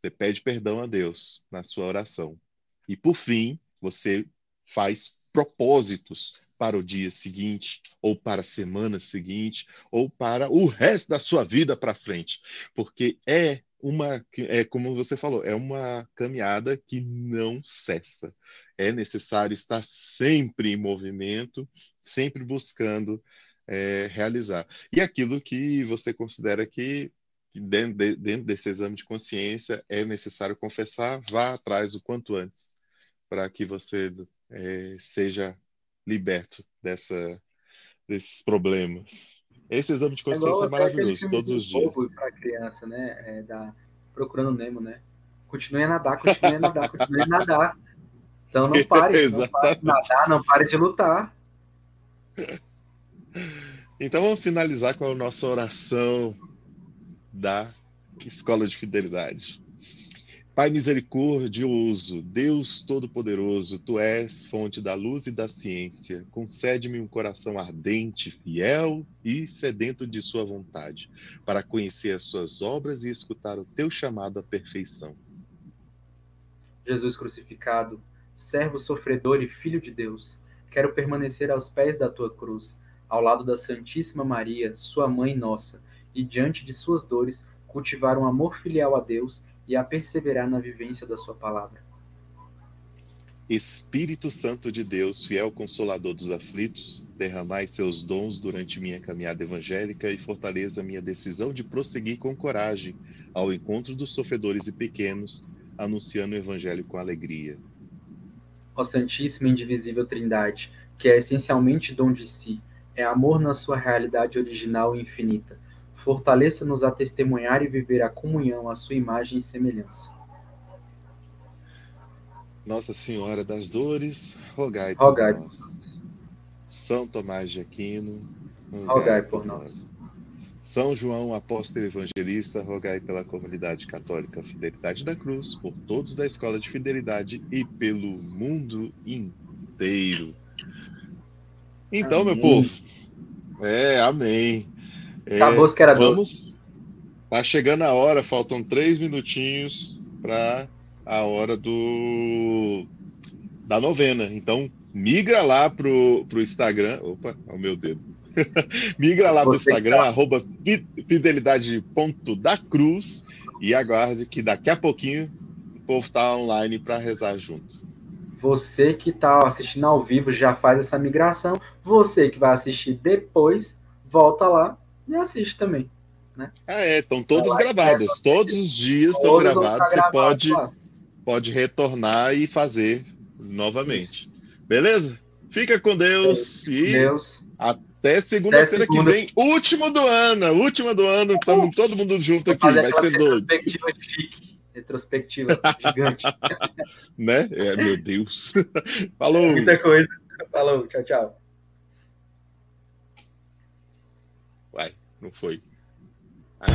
Você pede perdão a Deus na sua oração. E por fim, você faz propósitos para o dia seguinte, ou para a semana seguinte, ou para o resto da sua vida para frente, porque é uma, é como você falou, é uma caminhada que não cessa é necessário estar sempre em movimento, sempre buscando é, realizar. E aquilo que você considera que, que dentro, de, dentro, desse exame de consciência é necessário confessar, vá atrás o quanto antes, para que você é, seja liberto dessa, desses problemas. Esse exame de consciência é, é maravilhoso, todos os dias. Para criança, né? É, da, procurando Nemo, né? Continue a nadar, continue a nadar, continue a nadar. Então não (laughs) pare, não pare de nadar, não pare de lutar. Então vamos finalizar com a nossa oração da Escola de Fidelidade. Pai misericordioso, Deus Todo-Poderoso, Tu és fonte da luz e da ciência. Concede-me um coração ardente, fiel e sedento de Sua vontade, para conhecer as Suas obras e escutar o Teu chamado à perfeição. Jesus crucificado, servo sofredor e filho de Deus, quero permanecer aos pés da tua cruz, ao lado da Santíssima Maria, sua mãe nossa, e diante de suas dores, cultivar um amor filial a Deus e a perseverar na vivência da sua palavra. Espírito Santo de Deus, fiel consolador dos aflitos, derramai seus dons durante minha caminhada evangélica e fortaleça minha decisão de prosseguir com coragem ao encontro dos sofredores e pequenos, anunciando o evangelho com alegria ó Santíssima e Indivisível Trindade, que é essencialmente dom de si, é amor na sua realidade original e infinita. Fortaleça-nos a testemunhar e viver a comunhão, a sua imagem e semelhança. Nossa Senhora das Dores, rogai, rogai por nós. São Tomás de Aquino, rogai, rogai por, por nós. nós. São João, apóstolo evangelista, rogai pela comunidade católica Fidelidade da Cruz, por todos da Escola de Fidelidade e pelo mundo inteiro. Então, amém. meu povo, é, amém. É, Acabou que era vamos. Tá chegando a hora, faltam três minutinhos para a hora do da novena. Então, migra lá pro, pro Instagram. Opa, o meu dedo. (laughs) migra lá pro Instagram, tá... arroba fidelidade.dacruz e aguarde que daqui a pouquinho o povo tá online para rezar junto. Você que está assistindo ao vivo já faz essa migração. Você que vai assistir depois, volta lá e assiste também. Né? Ah, é, estão todas gravadas. Todos os dias estão gravados. Você pode, pode retornar e fazer novamente. Isso. Beleza? Fica com Deus Sim. e Deus. até segunda-feira segunda. que vem, último do ano, última do ano, estamos todo mundo junto aqui, vai ser doido. Retrospectiva gigante. (laughs) né? É, meu Deus. (laughs) Falou. Muita coisa. Falou, tchau, tchau. Vai, não foi. Ah.